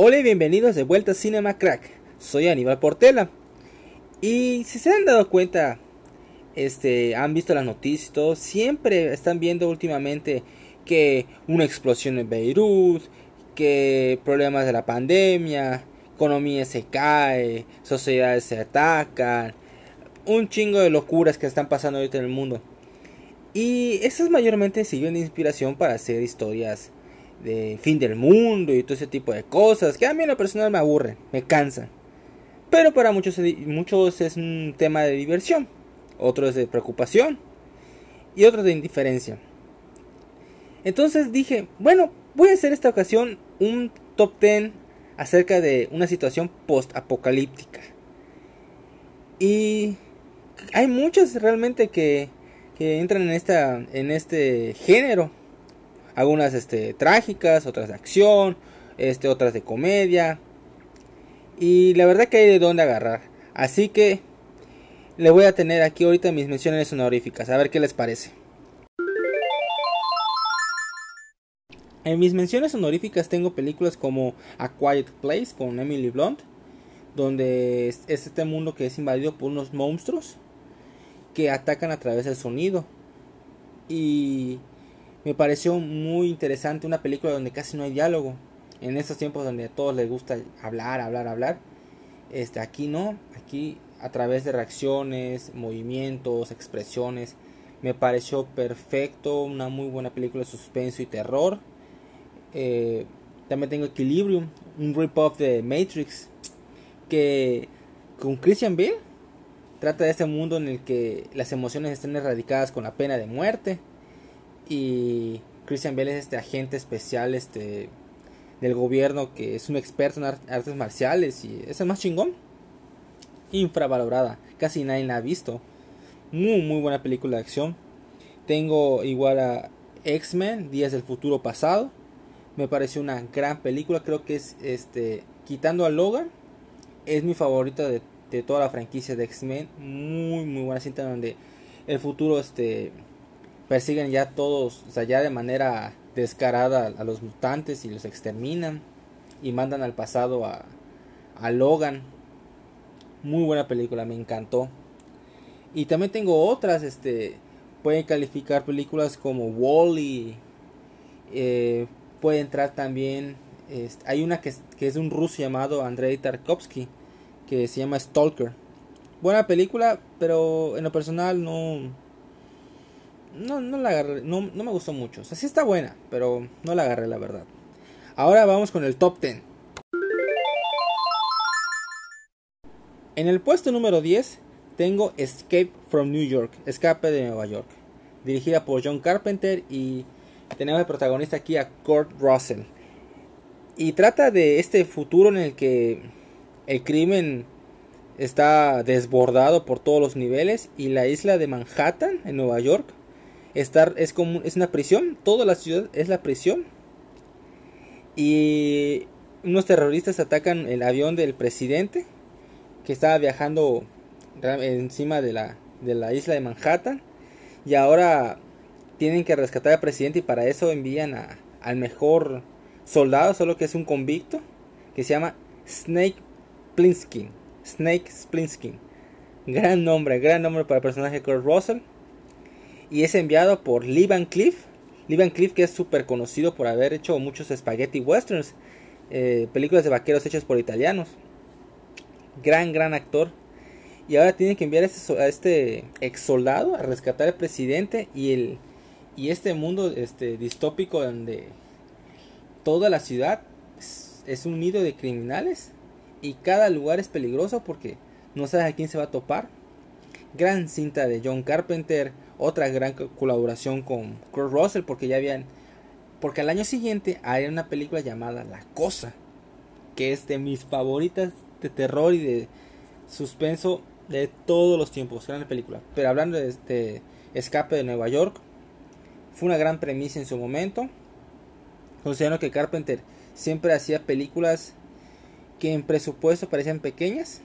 Hola y bienvenidos de vuelta a Cinema Crack. Soy Aníbal Portela. Y si se han dado cuenta, este, han visto las noticias todo, siempre están viendo últimamente que una explosión en Beirut, que problemas de la pandemia, economía se cae, sociedades se atacan, un chingo de locuras que están pasando ahorita en el mundo. Y esas mayormente sirven de inspiración para hacer historias de fin del mundo y todo ese tipo de cosas que a mí en lo personal me aburren, me cansan. Pero para muchos, muchos es un tema de diversión, otros de preocupación y otros de indiferencia. Entonces dije, bueno, voy a hacer esta ocasión un top 10 acerca de una situación post-apocalíptica. Y hay muchos realmente que, que entran en, esta, en este género algunas este, trágicas, otras de acción, este, otras de comedia. Y la verdad que hay de dónde agarrar. Así que le voy a tener aquí ahorita mis menciones honoríficas. A ver qué les parece. En mis menciones honoríficas tengo películas como A Quiet Place con Emily Blunt. Donde es este mundo que es invadido por unos monstruos que atacan a través del sonido. Y me pareció muy interesante una película donde casi no hay diálogo. En estos tiempos donde a todos les gusta hablar, hablar, hablar. Este, aquí no, aquí a través de reacciones, movimientos, expresiones. Me pareció perfecto, una muy buena película de suspenso y terror. Eh, también tengo Equilibrium, un rip-off de Matrix, que con Christian Bale trata de este mundo en el que las emociones están erradicadas con la pena de muerte y Christian Bale es este agente especial este del gobierno que es un experto en artes marciales y es el más chingón. Infravalorada, casi nadie la ha visto. Muy muy buena película de acción. Tengo igual a X-Men, Días del Futuro Pasado. Me pareció una gran película, creo que es este quitando a Logan es mi favorita de, de toda la franquicia de X-Men. Muy muy buena cinta donde el futuro este persiguen ya todos, o sea, ya de manera descarada a los mutantes y los exterminan y mandan al pasado a, a Logan. Muy buena película, me encantó. Y también tengo otras, este, pueden calificar películas como Wally, eh, puede entrar también, este, hay una que, que, es un ruso llamado Andrei Tarkovsky, que se llama Stalker. Buena película, pero en lo personal no, no, no la agarré, no, no me gustó mucho. O sea, sí está buena, pero no la agarré la verdad. Ahora vamos con el top 10. En el puesto número 10 tengo Escape from New York, Escape de Nueva York, dirigida por John Carpenter y tenemos de protagonista aquí a Kurt Russell. Y trata de este futuro en el que el crimen está desbordado por todos los niveles y la isla de Manhattan en Nueva York Estar, es, como, es una prisión, toda la ciudad es la prisión. Y unos terroristas atacan el avión del presidente que estaba viajando encima de la, de la isla de Manhattan. Y ahora tienen que rescatar al presidente y para eso envían a, al mejor soldado, solo que es un convicto, que se llama Snake Plinskin. Snake Plinskin. Gran nombre, gran nombre para el personaje Kurt Russell y es enviado por Lee Van Cleef. Lee Van Cleef que es súper conocido por haber hecho muchos spaghetti westerns, eh, películas de vaqueros hechas por italianos. Gran, gran actor. Y ahora tiene que enviar a este, a este ex soldado a rescatar al presidente y, el, y este mundo este, distópico donde toda la ciudad es un nido de criminales y cada lugar es peligroso porque no sabes a quién se va a topar. Gran cinta de John Carpenter, otra gran colaboración con Kurt Russell porque ya habían porque al año siguiente hay una película llamada La Cosa que es de mis favoritas de terror y de suspenso de todos los tiempos, gran película. Pero hablando de este Escape de Nueva York, fue una gran premisa en su momento. Considerando que Carpenter siempre hacía películas que en presupuesto parecían pequeñas,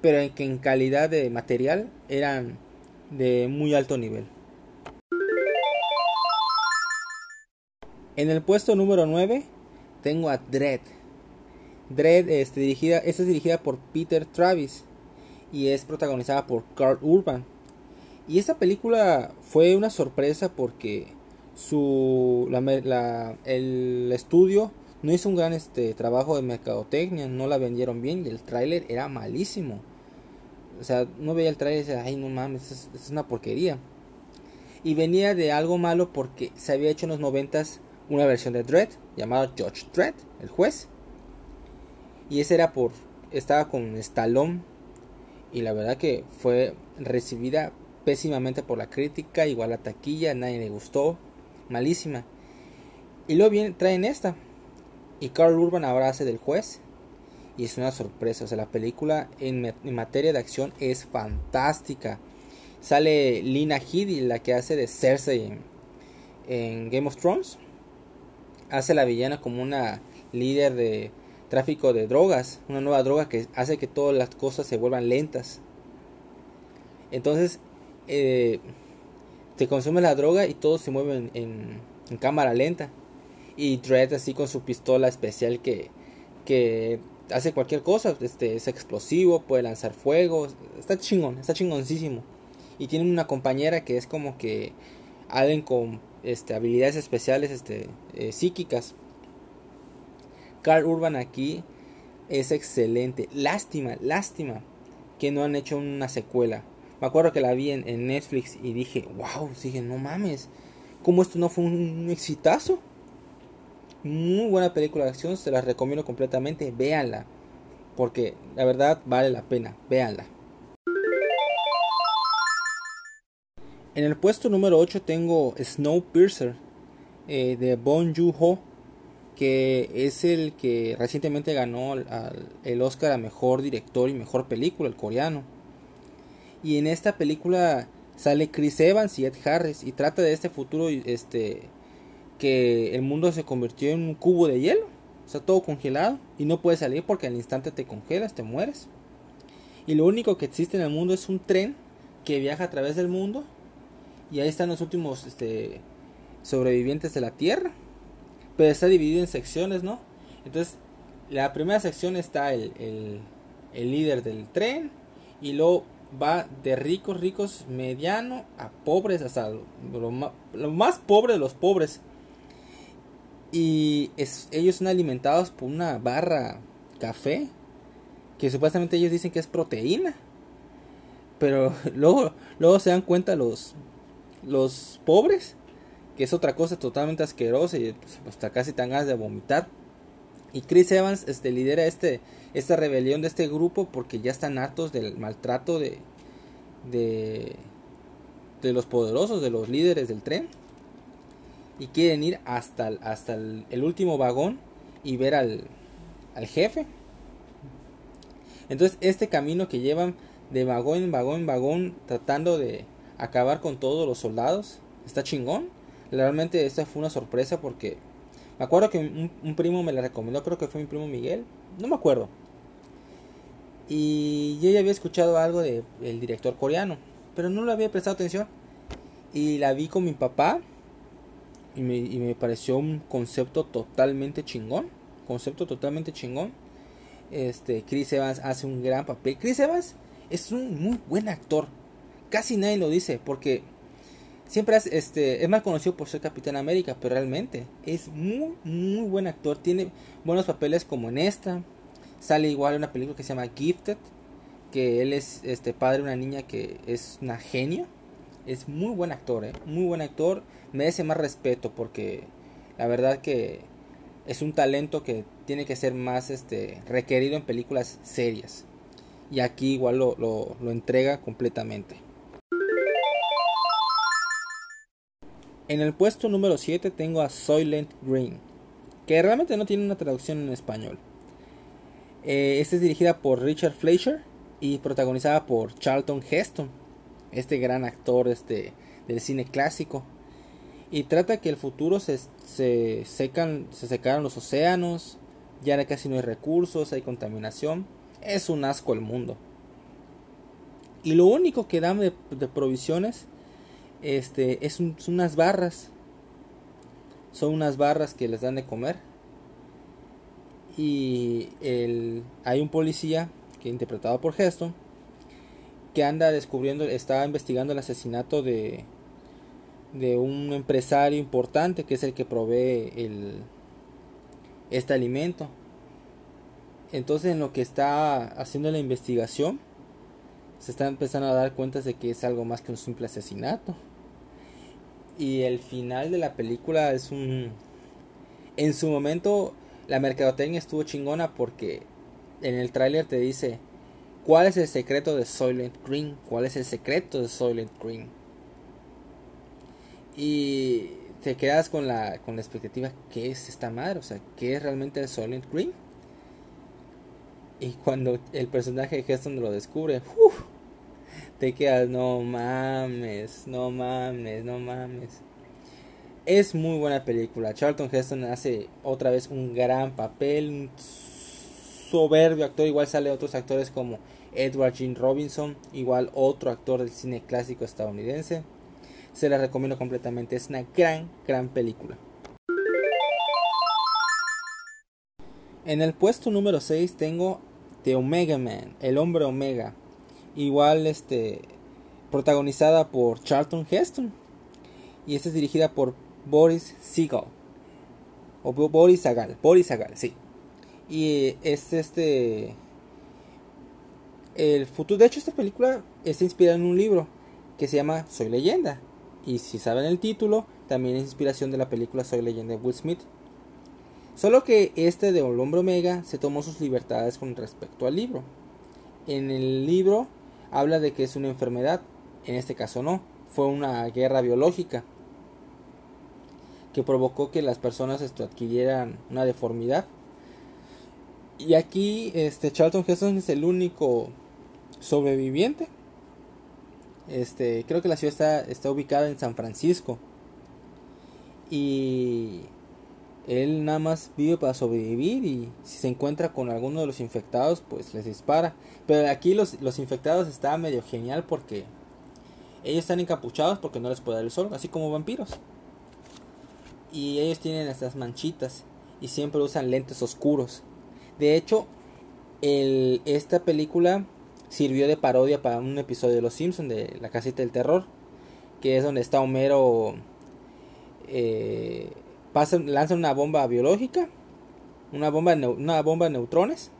pero que en calidad de material eran de muy alto nivel. En el puesto número 9 tengo a Dread. Dread este, dirigida, esta es dirigida por Peter Travis y es protagonizada por Carl Urban. Y esta película fue una sorpresa porque su, el estudio no hizo un gran este, trabajo de mercadotecnia, no la vendieron bien y el tráiler era malísimo. O sea, no veía el tráiler y decía, ay no mames, es, una porquería. Y venía de algo malo porque se había hecho en los noventas una versión de Dredd llamada Judge Dredd, el juez. Y ese era por. Estaba con Stallone. Y la verdad que fue recibida pésimamente por la crítica. Igual la taquilla, nadie le gustó. Malísima. Y luego viene, traen esta. Y Carl Urban ahora hace del juez. Y es una sorpresa. O sea, la película en, materia de acción es fantástica. Sale Lina Headey, la que hace de Cersei en Game of Thrones hace a la villana como una líder de tráfico de drogas, una nueva droga que hace que todas las cosas se vuelvan lentas. Entonces, eh, te consume la droga y todo se mueve en, cámara lenta. Y Dredd así con su pistola especial que, que hace cualquier cosa, este, es explosivo, puede lanzar fuego, está chingón, está chingoncísimo. Y tiene una compañera que es como que alguien con este, habilidades especiales este, eh, psíquicas. Carl Urban aquí es excelente. Lástima, lástima que no han hecho una secuela. Me acuerdo que la vi en, Netflix y dije, wow, dije, no mames, ¿cómo esto no fue un, exitazo? Muy buena película de acción, se la recomiendo completamente, véanla. Porque la verdad vale la pena, véanla. En el puesto número 8 tengo Snowpiercer eh, de Bon Joon-ho, que es el que recientemente ganó el Oscar a Mejor Director y Mejor Película, el coreano. Y en esta película sale Chris Evans y Ed Harris y trata de este futuro este que el mundo se convirtió en un cubo de hielo, está todo congelado y no puedes salir porque al instante te congelas, te mueres. Y lo único que existe en el mundo es un tren que viaja a través del mundo y ahí están los últimos este, sobrevivientes de la Tierra. Pero está dividido en secciones, ¿no? Entonces, la primera sección está el, el, líder del tren. Y luego va de ricos, ricos, mediano a pobres, hasta lo, más pobre de los pobres. Y ellos son alimentados por una barra café. Que supuestamente ellos dicen que es proteína. Pero luego, luego se dan cuenta los, los pobres, que es otra cosa totalmente asquerosa y pues, hasta casi tan ganas de vomitar. Y Chris Evans este, lidera este, esta rebelión de este grupo porque ya están hartos del maltrato de, de, de los poderosos, de los líderes del tren. Y quieren ir hasta, hasta el, último vagón y ver al, al jefe. Entonces este camino que llevan de vagón en vagón en vagón tratando de, acabar con todos los soldados. Está chingón. Realmente esta fue una sorpresa porque me acuerdo que un, primo me la recomendó, creo que fue mi primo Miguel, no me acuerdo. Y yo ya había escuchado algo del director coreano, pero no le había prestado atención. Y la vi con mi papá y me, y me pareció un concepto totalmente chingón. Concepto totalmente chingón. Este, Chris Evans hace un gran papel. Chris Evans es un muy buen actor casi nadie lo dice porque siempre es, este, es más conocido por ser Capitán América, pero realmente es muy, muy buen actor. Tiene buenos papeles como en esta. Sale igual una película que se llama Gifted, que él es este padre de una niña que es una genio. Es muy buen actor, ¿eh? muy buen actor. Merece más respeto porque la verdad que es un talento que tiene que ser más este, requerido en películas serias. Y aquí igual lo, lo entrega completamente. En el puesto número 7 tengo a Soylent Green, que realmente no tiene una traducción en español. Eh, esta es dirigida por Richard Fleischer y protagonizada por Charlton Heston, este gran actor este, del cine clásico. Y trata que el futuro se, se secan, se secaron los océanos, ya casi no hay recursos, hay contaminación. Es un asco el mundo. Y lo único que dan de, provisiones este, es son unas barras. Son unas barras que les dan de comer. Y el, hay un policía, que interpretado por Heston, que anda descubriendo, está investigando el asesinato de, de un empresario importante que es el que provee el, este alimento. Entonces en lo que está haciendo la investigación, se está empezando a dar cuenta de que es algo más que un simple asesinato. Y el final de la película es un... En su momento la mercadotecnia estuvo chingona porque en el tráiler te dice cuál es el secreto de Soylent Green, cuál es el secreto de Soylent Green. Y te quedas con la, con la expectativa, ¿qué es esta madre? O sea, ¿qué es realmente el Soylent Green? Y cuando el personaje de Heston lo descubre, te quedas, no mames, no mames, no mames. Es muy buena película. Charlton Heston hace otra vez un gran papel, soberbio actor. Igual sale otros actores como Edward Jean Robinson, igual otro actor del cine clásico estadounidense. Se la recomiendo completamente, es una gran, gran película. En el puesto número 6 tengo The Omega Man, el hombre Omega. Igual este protagonizada por Charlton Heston. Y esta es dirigida por Boris Seagal. O Boris Sagal, Boris Sagal, sí. Y es este el futuro, de hecho esta película está inspirada en un libro que se llama Soy leyenda y si saben el título, también es inspiración de la película Soy leyenda de Will Smith. Solo que este de hombre omega se tomó sus libertades con respecto al libro. En el libro habla de que es una enfermedad, en este caso no, fue una guerra biológica que provocó que las personas adquirieran una deformidad. Y aquí este Charlton Heston es el único sobreviviente este, creo que la ciudad está, ubicada en San Francisco. Y él nada más vive para sobrevivir y si se encuentra con alguno de los infectados, pues les dispara. Pero aquí los, los infectados está medio genial porque ellos están encapuchados porque no les puede dar el sol, así como vampiros. Y ellos tienen estas manchitas y siempre usan lentes oscuros. De hecho, el, esta película sirvió de parodia para un episodio de Los Simpsons de La Casita del Terror, que es donde está Homero, eh, pasa, lanza una bomba biológica, una bomba, una bomba de neutrones,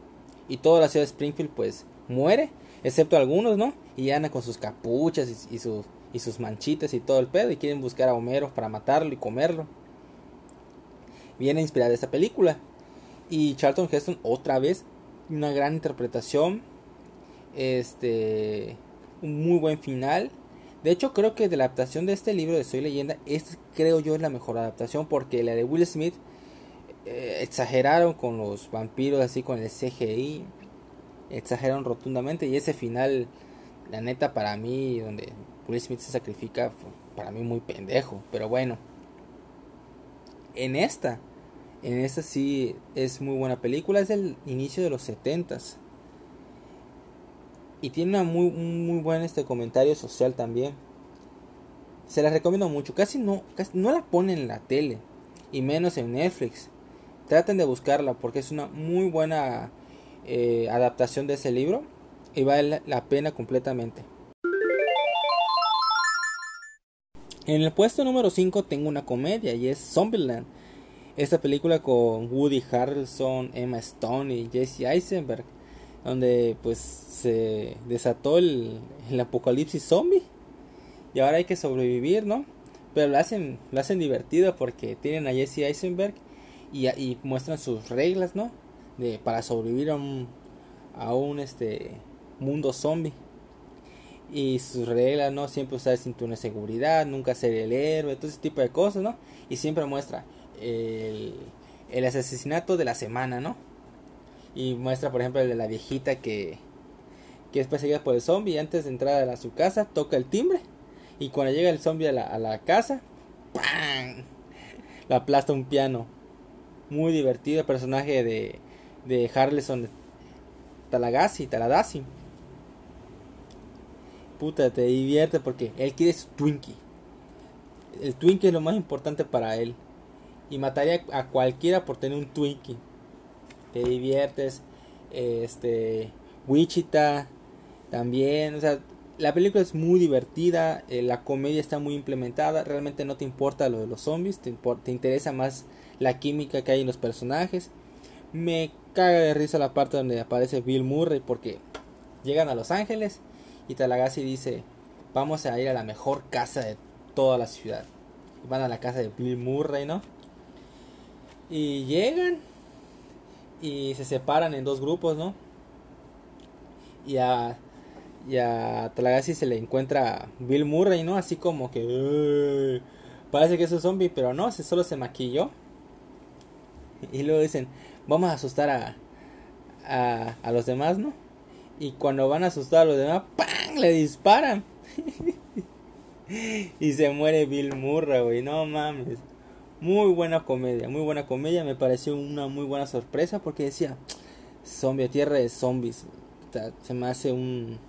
y toda la ciudad de Springfield pues muere, excepto algunos, ¿no? Y anda con sus capuchas y, sus, y sus manchitas y todo el pedo, y quieren buscar a Homero para matarlo y comerlo. Viene inspirada esta película. Y Charlton Heston otra vez, una gran interpretación este. Un muy buen final. De hecho, creo que de la adaptación de este libro de Soy Leyenda, esta creo yo es la mejor adaptación porque la de Will Smith eh, exageraron con los vampiros, así con el CGI, exageraron rotundamente y ese final, la neta para mí, donde Will Smith se sacrifica, para mí muy pendejo, pero bueno. En esta, en esta sí es muy buena película, es el inicio de los setentas y tiene una muy, muy buen este comentario social también. Se la recomiendo mucho. Casi no, no la ponen en la tele. Y menos en Netflix. Traten de buscarla porque es una muy buena eh, adaptación de ese libro. Y vale la pena completamente. En el puesto número 5 tengo una comedia y es Zombieland. Esta película con Woody Harrelson, Emma Stone y Jesse Eisenberg donde pues se desató el, apocalipsis zombie y ahora hay que sobrevivir, ¿no? Pero lo hacen, lo hacen divertido porque tienen a Jesse Eisenberg y, y muestran sus reglas, ¿no? De, para sobrevivir a un, a un este, mundo zombie. Y sus reglas, ¿no? Siempre usar el cinturón de seguridad, nunca ser el héroe, todo ese tipo de cosas, ¿no? Y siempre muestra el, el asesinato de la semana, ¿no? y muestra por ejemplo el de la viejita que que es perseguida por el zombie antes de entrar a su casa toca el timbre y cuando llega el zombie a la, a la casa, ¡pam! Lo aplasta un piano. Muy divertido el personaje de, de Harleson Talagasi, Taladasi. Puta, te divierte porque él quiere su Twinkie. El Twinkie es lo más importante para él. Y mataría a cualquiera por tener un Twinkie. Te diviertes. Este. Wichita. También. O sea, la película es muy divertida. Eh, la comedia está muy implementada. Realmente no te importa lo de los zombies. Te, te interesa más la química que hay en los personajes. Me caga de risa la parte donde aparece Bill Murray porque llegan a Los Ángeles y Talagassi dice, vamos a ir a la mejor casa de toda la ciudad. Y van a la casa de Bill Murray, ¿no? Y llegan y se separan en dos grupos, ¿no? Y a, y a Talagassi se le encuentra Bill Murray, ¿no? Así como que... parece que es un zombie, pero no, solo se maquilló. Y luego dicen, vamos a asustar a, a, a los demás, ¿no? Y cuando van a asustar a los demás, ¡pam! Le disparan. y se muere Bill Murray, güey. No mames. Muy buena comedia, muy buena comedia. Me pareció una muy buena sorpresa porque decía, zombie, tierra de zombies. Se me hace un...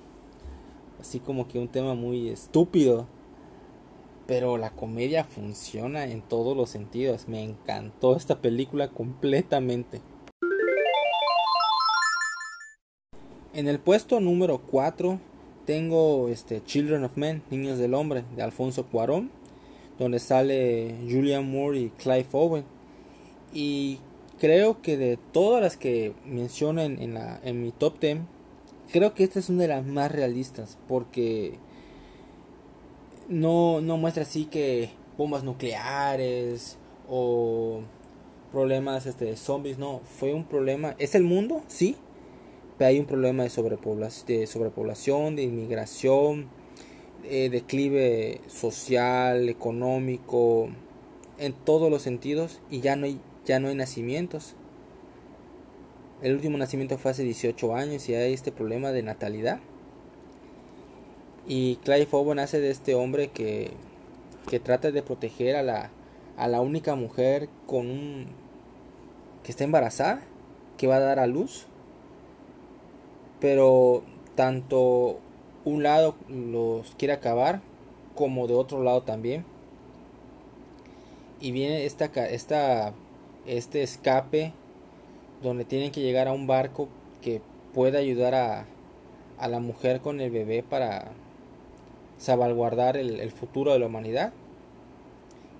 Así como que un tema muy estúpido. Pero la comedia funciona en todos los sentidos. Me encantó esta película completamente. En el puesto número 4 tengo este Children of Men, Niños del Hombre, de Alfonso Cuarón, donde sale Julian Moore y Clive Owen. Y creo que de todas las que menciono en, la, en mi top 10, creo que esta es una de las más realistas, porque no, no muestra así que bombas nucleares o problemas este, de zombies, no, fue un problema, es el mundo, sí, pero hay un problema de, sobrepoblación, de, sobrepoblación, de inmigración, de declive social, económico, en todos los sentidos y ya no hay, ya no hay nacimientos. El último nacimiento fue hace 18 años y hay este problema de natalidad. Y Clive Owen hace de este hombre que, que trata de proteger a la, a la única mujer con un, que está embarazada, que va a dar a luz. Pero tanto un lado los quiere acabar como de otro lado también. Y viene esta, esta, este escape donde tienen que llegar a un barco que pueda ayudar a, a la mujer con el bebé para salvaguardar el, el futuro de la humanidad.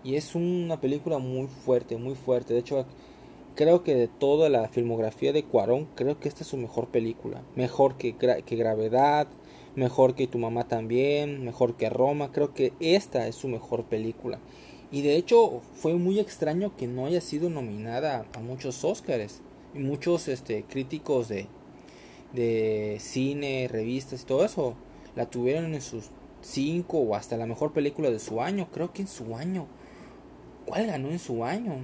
Y es una película muy fuerte, muy fuerte. De hecho, creo que de toda la filmografía de Cuarón, creo que esta es su mejor película. Mejor que, que Gravedad, mejor que Tu mamá también, mejor que Roma. Creo que esta es su mejor película. Y de hecho fue muy extraño que no haya sido nominada a muchos Oscars. Y muchos este, críticos de, de cine, revistas y todo eso la tuvieron en sus 5 o hasta la mejor película de su año. Creo que en su año. ¿Cuál ganó en su año?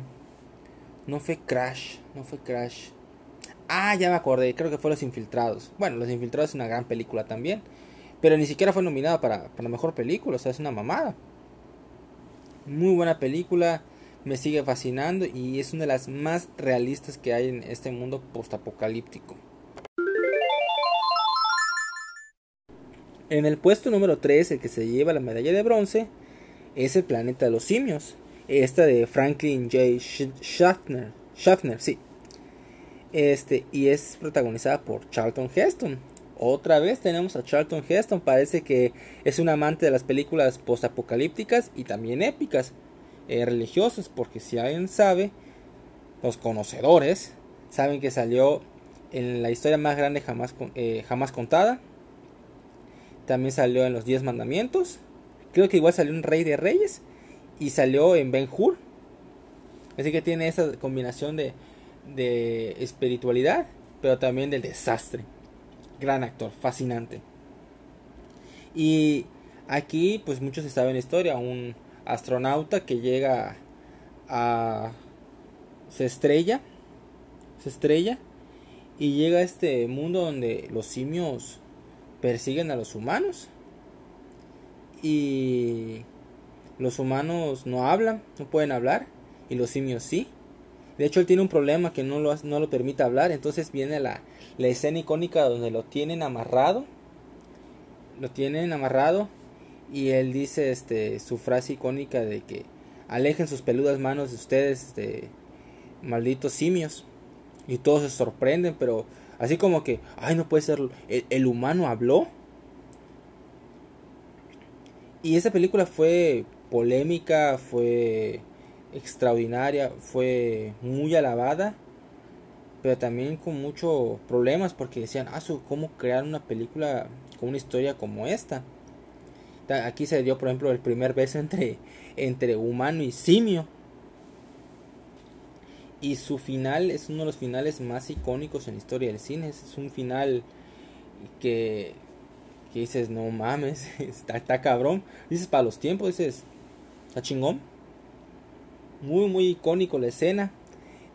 No fue Crash, no fue Crash. Ah, ya me acordé, creo que fue Los Infiltrados. Bueno, Los Infiltrados es una gran película también. Pero ni siquiera fue nominada para, para mejor película, o sea, es una mamada. Muy buena película, me sigue fascinando y es una de las más realistas que hay en este mundo postapocalíptico. En el puesto número 3, el que se lleva la medalla de bronce, es el planeta de los simios. Esta de Franklin J. Schaffner. Schaffner, sí. Este, y es protagonizada por Charlton Heston. Otra vez tenemos a Charlton Heston. Parece que es un amante de las películas postapocalípticas y también épicas, eh, religiosas, porque si alguien sabe, los conocedores saben que salió en la historia más grande jamás, eh, jamás contada, también salió en los Diez Mandamientos. Creo que igual salió en Rey de Reyes. Y salió en Ben Hur. Así que tiene esa combinación de, de espiritualidad, pero también del desastre. Gran actor, fascinante. Y aquí, pues muchos saben la historia. Un astronauta que llega a. se estrella. Se estrella. Y llega a este mundo donde los simios persiguen a los humanos. Y los humanos no hablan, no pueden hablar, y los simios sí. De hecho, él tiene un problema que no lo, no lo permite hablar, entonces viene la, la escena icónica donde lo tienen amarrado. Lo tienen amarrado y él dice este su frase icónica de que alejen sus peludas manos de ustedes, de malditos simios. Y todos se sorprenden, pero así como que, ay, no puede ser, el, humano habló. Y esa película fue polémica, fue extraordinaria, fue muy alabada, pero también con muchos problemas porque decían, ah, ¿cómo crear una película con una historia como esta? Aquí se dio, por ejemplo, el primer beso entre, entre humano y simio. Y su final es uno de los finales más icónicos en la historia del cine. Es un final que, que dices, no mames, está, está cabrón. Dices, para los tiempos, dices, está chingón. Muy, muy icónico la escena.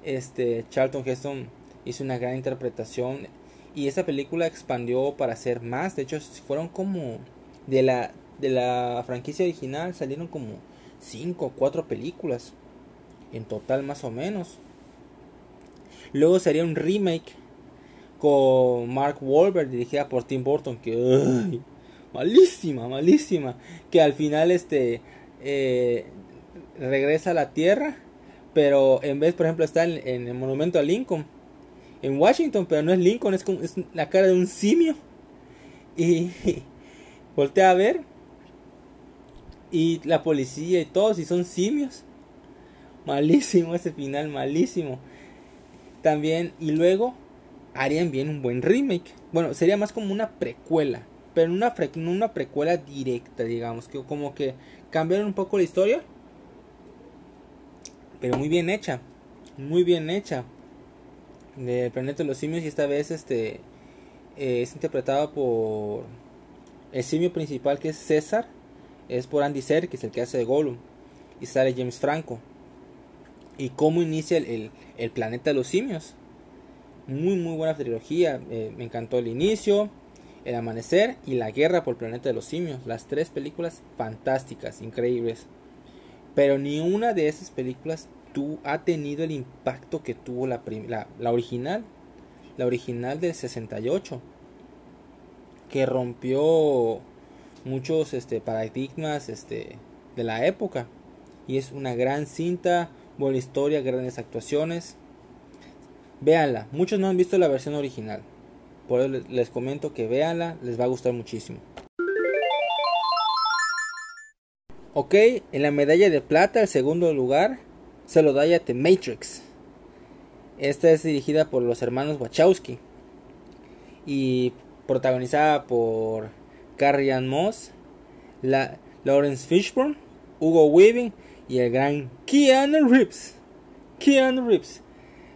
Este, Charlton Heston hizo una gran interpretación. Y esa película expandió para hacer más. De hecho, fueron como de la, de la franquicia original salieron como 5 o 4 películas. En total más o menos. Luego sería un remake con Mark Wahlberg dirigida por Tim Burton que malísima, malísima, que al final este eh, regresa a la Tierra, pero en vez, por ejemplo, está en, el monumento a Lincoln en Washington, pero no es Lincoln, es, como, es la cara de un simio. Y, voltea a ver y la policía y todos y son simios. Malísimo ese final, malísimo. También, y luego harían bien un buen remake. Bueno, sería más como una precuela. Pero una, una precuela directa, digamos. Que como que cambiaron un poco la historia. Pero muy bien hecha. Muy bien hecha. De Planeta de los Simios. Y esta vez este eh, es interpretado por el simio principal que es César. Es por Andy Serkis, el que hace de Gollum. Y sale James Franco y cómo inicia el, el, planeta de los simios. Muy, muy buena trilogía. Eh, me encantó el inicio, el amanecer y la guerra por el planeta de los simios. Las tres películas fantásticas, increíbles. Pero ni una de esas películas tú, ha tenido el impacto que tuvo la, la, original. La original del 68. Que rompió muchos este, paradigmas este, de la época. Y es una gran cinta buena historia, grandes actuaciones. Véanla, muchos no han visto la versión original. Por eso les comento que véanla, les va a gustar muchísimo. Ok, en la medalla de plata, el segundo lugar, se lo da a The Matrix. Esta es dirigida por los hermanos Wachowski y protagonizada por Carrie Ann Moss, la Lawrence Fishburne, Hugo Weaving y el gran Keanu Reeves. Keanu Reeves.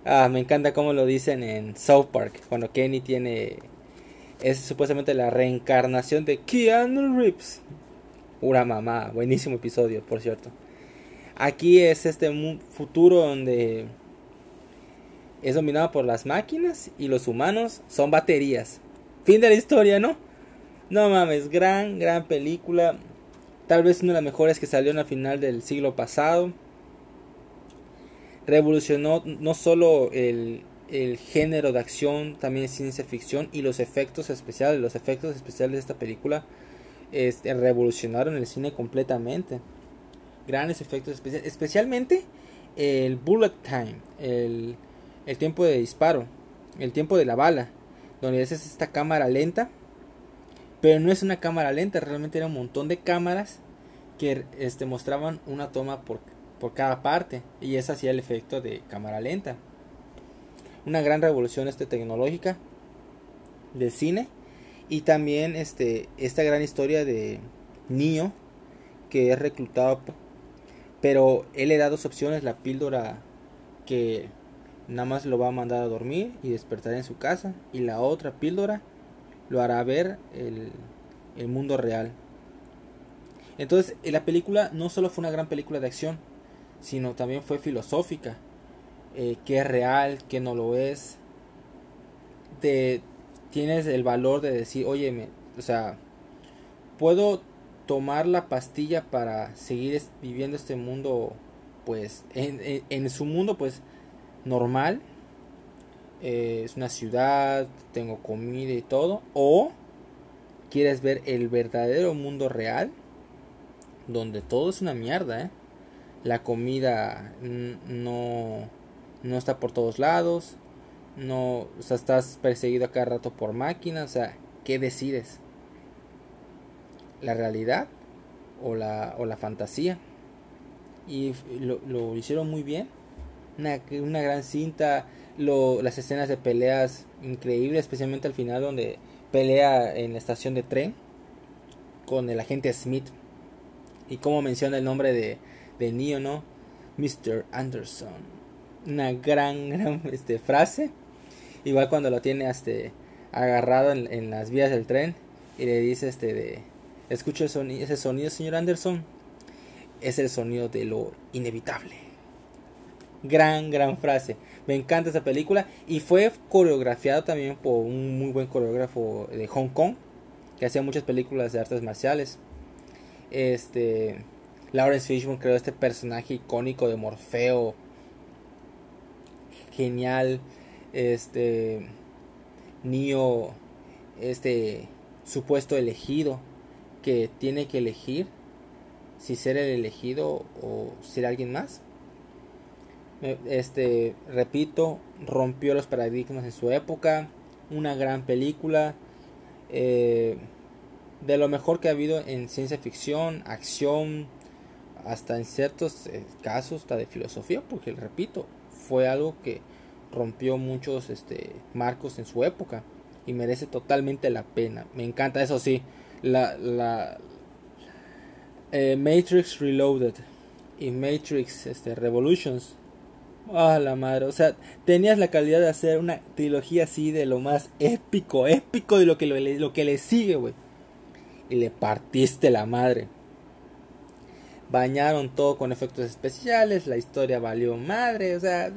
Ah, me encanta cómo lo dicen en South Park, cuando Kenny tiene... Es supuestamente la reencarnación de Keanu Reeves. Pura mamá, buenísimo episodio, por cierto. Aquí es este futuro donde es dominado por las máquinas y los humanos son baterías. Fin de la historia, ¿no? No mames, gran, gran película. Tal vez una de las mejores que salió en la final del siglo pasado. Revolucionó no solo el, género de acción, también ciencia ficción y los efectos especiales. Los efectos especiales de esta película este, revolucionaron el cine completamente. Grandes efectos especiales, especialmente el bullet time, el, el tiempo de disparo, el tiempo de la bala, donde es esta cámara lenta pero no es una cámara lenta, realmente era un montón de cámaras que este, mostraban una toma por, por cada parte y eso hacía el efecto de cámara lenta. Una gran revolución este, tecnológica del cine y también este, esta gran historia de Neo que es reclutado pero él le da dos opciones la píldora que nada más lo va a mandar a dormir y despertar en su casa y la otra píldora lo hará ver el, el mundo real. Entonces, la película no solo fue una gran película de acción, sino también fue filosófica. Eh, que es real, que no lo es. Te, tienes el valor de decir, oye, o sea, puedo tomar la pastilla para seguir viviendo este mundo, pues, en, su mundo, pues, normal. Eh, es una ciudad, tengo comida y todo. O quieres ver el verdadero mundo real, donde todo es una mierda, ¿eh? La comida no, no está por todos lados, no, o sea, estás perseguido cada rato por máquinas, o sea, ¿qué decides? ¿La realidad o la, o la fantasía? Y lo, hicieron muy bien. Una, una gran cinta, lo, las escenas de peleas increíbles, especialmente al final donde pelea en la estación de tren con el agente Smith. Y como menciona el nombre de, de Neo, ¿no? Mr. Anderson. Una gran, gran este, frase Igual cuando lo tiene este, agarrado en, las vías del tren y le dice este de escucho ese sonido señor Anderson. Es el sonido de lo inevitable gran gran frase. Me encanta esa película y fue coreografiado también por un muy buen coreógrafo de Hong Kong que hacía muchas películas de artes marciales. Este Lawrence Fishburne creó este personaje icónico de Morfeo. Genial este Neo, este supuesto elegido, que tiene que elegir si ser el elegido o ser alguien más. Este, repito, rompió los paradigmas en su época, una gran película, eh, de lo mejor que ha habido en ciencia ficción, acción, hasta en ciertos eh, casos, hasta de filosofía, porque repito, fue algo que rompió muchos este, marcos en su época y merece totalmente la pena. Me encanta, eso sí, la, la eh, Matrix Reloaded y Matrix este, Revolutions. Ah, la madre, o sea, tenías la calidad de hacer una trilogía así de lo más épico, épico de lo que, lo, lo que le sigue, güey. Y le partiste la madre. Bañaron todo con efectos especiales, la historia valió madre, o sea,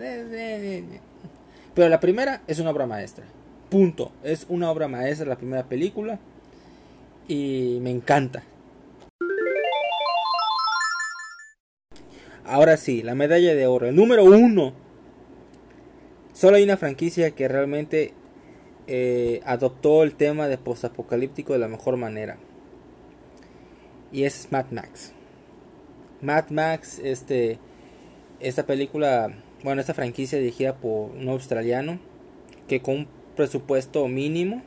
pero la primera es una obra maestra. Punto. Es una obra maestra la primera película. Y me encanta. Ahora sí, la medalla de oro. El número uno. Solo hay una franquicia que realmente eh, adoptó el tema de postapocalíptico de la mejor manera. Y es Mad Max. Mad Max, este, esta película bueno, esta franquicia dirigida por un australiano que con un presupuesto mínimo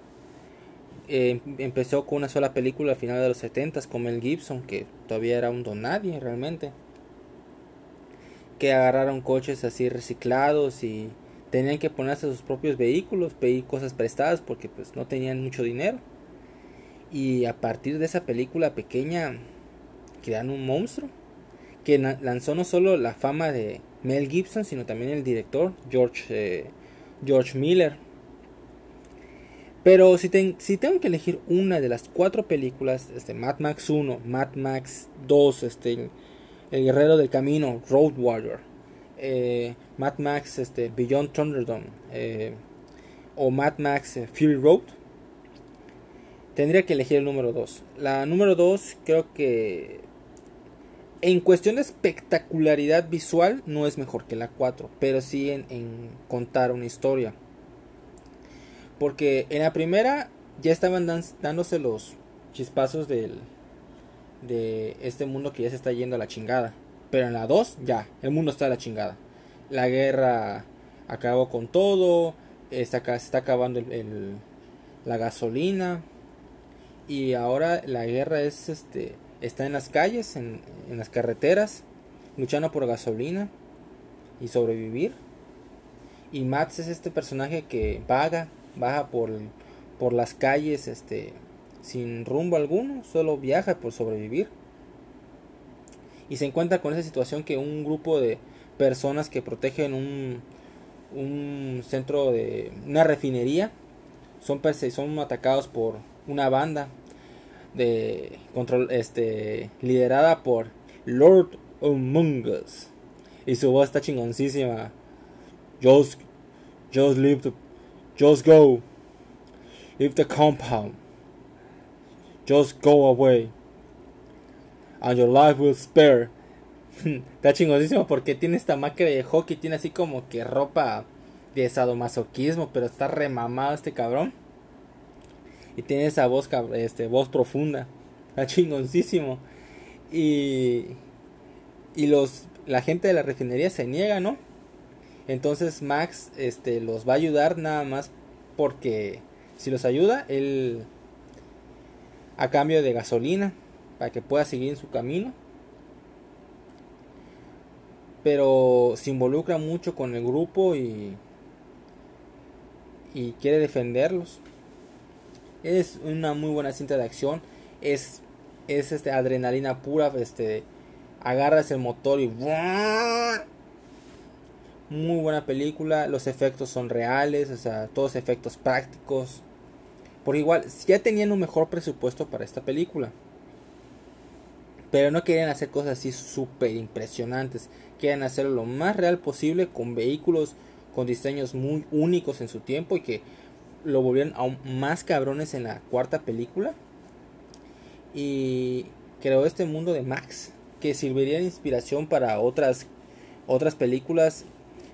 eh, empezó con una sola película a final de los 70 con Mel Gibson, que todavía era un don nadie realmente. Que agarraron coches así reciclados y tenían que ponerse sus propios vehículos, pedir cosas prestadas porque pues no tenían mucho dinero. Y a partir de esa película pequeña crearon un monstruo que lanzó no solo la fama de Mel Gibson, sino también el director George, eh, George Miller. Pero si, si, tengo que elegir una de las cuatro películas, este, Mad Max 1, Mad Max 2, este, El Guerrero del Camino, Road Warrior, eh, Mad Max este, Beyond Thunderdome eh, o Mad Max Fury Road, tendría que elegir el número 2. La número 2 creo que en cuestión de espectacularidad visual no es mejor que la 4, pero sí en, contar una historia. Porque en la primera ya estaban dándose los chispazos del, de este mundo que ya se está yendo a la chingada. Pero en la 2 ya, el mundo está a la chingada. La guerra acabó con todo, está, se está acabando la gasolina. Y ahora la guerra es este está en las calles, en, las carreteras, luchando por gasolina y sobrevivir. Y Max es este personaje que vaga, baja por, por las calles este, sin rumbo alguno, solo viaja por sobrevivir. Y se encuentra con esa situación que un grupo de personas que protegen un, un centro de una refinería son, son atacados por una banda de control este liderada por Lord Among Us y su voz está chingoncísima just just leave the just go leave the compound Just go away. And your life will spare. Está chingosísimo porque tiene esta máquina de hockey. Tiene así como que ropa de sadomasoquismo. Pero está remamado este cabrón. Y tiene esa voz, este, voz profunda. Está chingoncísimo. Y, y los, la gente de la refinería se niega, ¿no? Entonces Max este, los va a ayudar nada más porque si los ayuda, él a cambio de gasolina para que pueda seguir en su camino. Pero se involucra mucho con el grupo y, y quiere defenderlos. Es una muy buena cinta de acción. Es, es este, adrenalina pura. Este, agarras el motor y muy buena película, los efectos son reales, o sea, todos efectos prácticos. Por igual, ya tenían un mejor presupuesto para esta película. Pero no querían hacer cosas así súper impresionantes. Querían hacerlo lo más real posible con vehículos con diseños muy únicos en su tiempo y que lo volvieron aún más cabrones en la cuarta película. Y creó este mundo de Max que serviría de inspiración para otras otras películas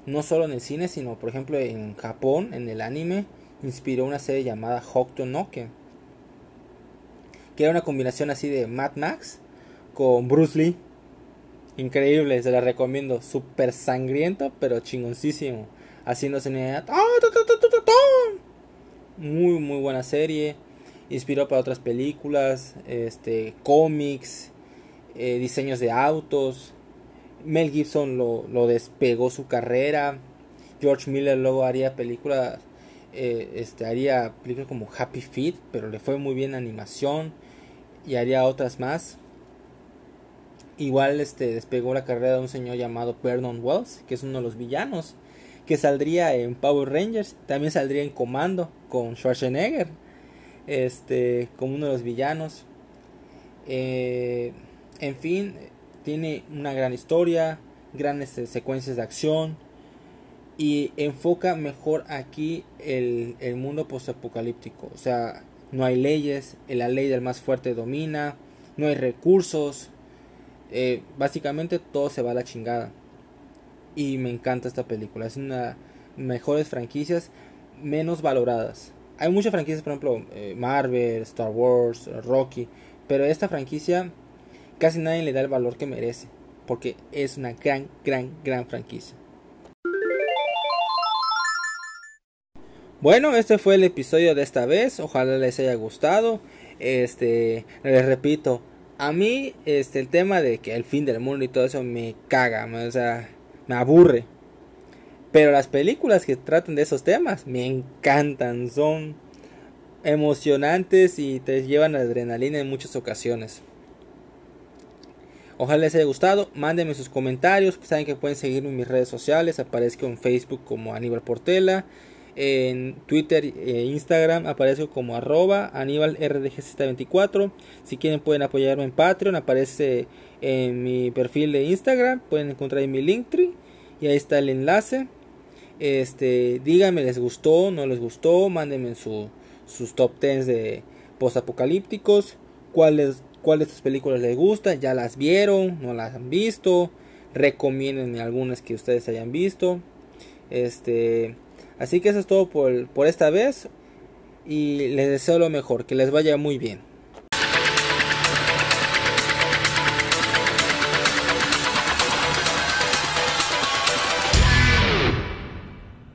no solo en el cine, sino por ejemplo en Japón, en el anime, inspiró una serie llamada Hokuto no Ken, que era una combinación así de Mad Max con Bruce Lee. Increíble, se la recomiendo. Súper sangriento, pero chingoncísimo. Haciéndose muy muy buena serie. Inspiró para otras películas, este, cómics, eh, diseños de autos. Mel Gibson lo, lo, despegó su carrera. George Miller luego haría películas, eh, este, haría películas como Happy Feet, pero le fue muy bien animación y haría otras más. Igual este, despegó la carrera de un señor llamado Vernon Wells, que es uno de los villanos, que saldría en Power Rangers, también saldría en Comando con Schwarzenegger, este, como uno de los villanos. Eh, en fin, tiene una gran historia, grandes secuencias de acción y enfoca mejor aquí el, el mundo postapocalíptico. O sea, no hay leyes, la ley del más fuerte domina, no hay recursos, eh, básicamente todo se va a la chingada. Y me encanta esta película, es una mejores franquicias menos valoradas. Hay muchas franquicias, por ejemplo, eh, Marvel, Star Wars, Rocky, pero esta franquicia casi nadie le da el valor que merece, porque es una gran, gran, gran franquicia. Bueno, este fue el episodio de esta vez, ojalá les haya gustado. Este, les repito, a mí este el tema de que el fin del mundo y todo eso me caga, o sea, me aburre. Pero las películas que tratan de esos temas me encantan, son emocionantes y te llevan adrenalina en muchas ocasiones. Ojalá les haya gustado. Mándenme sus comentarios. Saben que pueden seguirme en mis redes sociales. Aparezco en Facebook como Aníbal Portela. En Twitter e Instagram aparezco como arroba Aníbal 24 Si quieren pueden apoyarme en Patreon. Aparece en mi perfil de Instagram. Pueden encontrar en mi Linktree. Y ahí está el enlace. Este, díganme, ¿les gustó? ¿No les gustó? Mándenme su, sus top 10 de post apocalípticos. ¿Cuáles cuáles de sus películas les gustan, ya las vieron, no las han visto, recomienden algunas que ustedes hayan visto. Este, así que eso es todo por, por esta vez y les deseo lo mejor, que les vaya muy bien.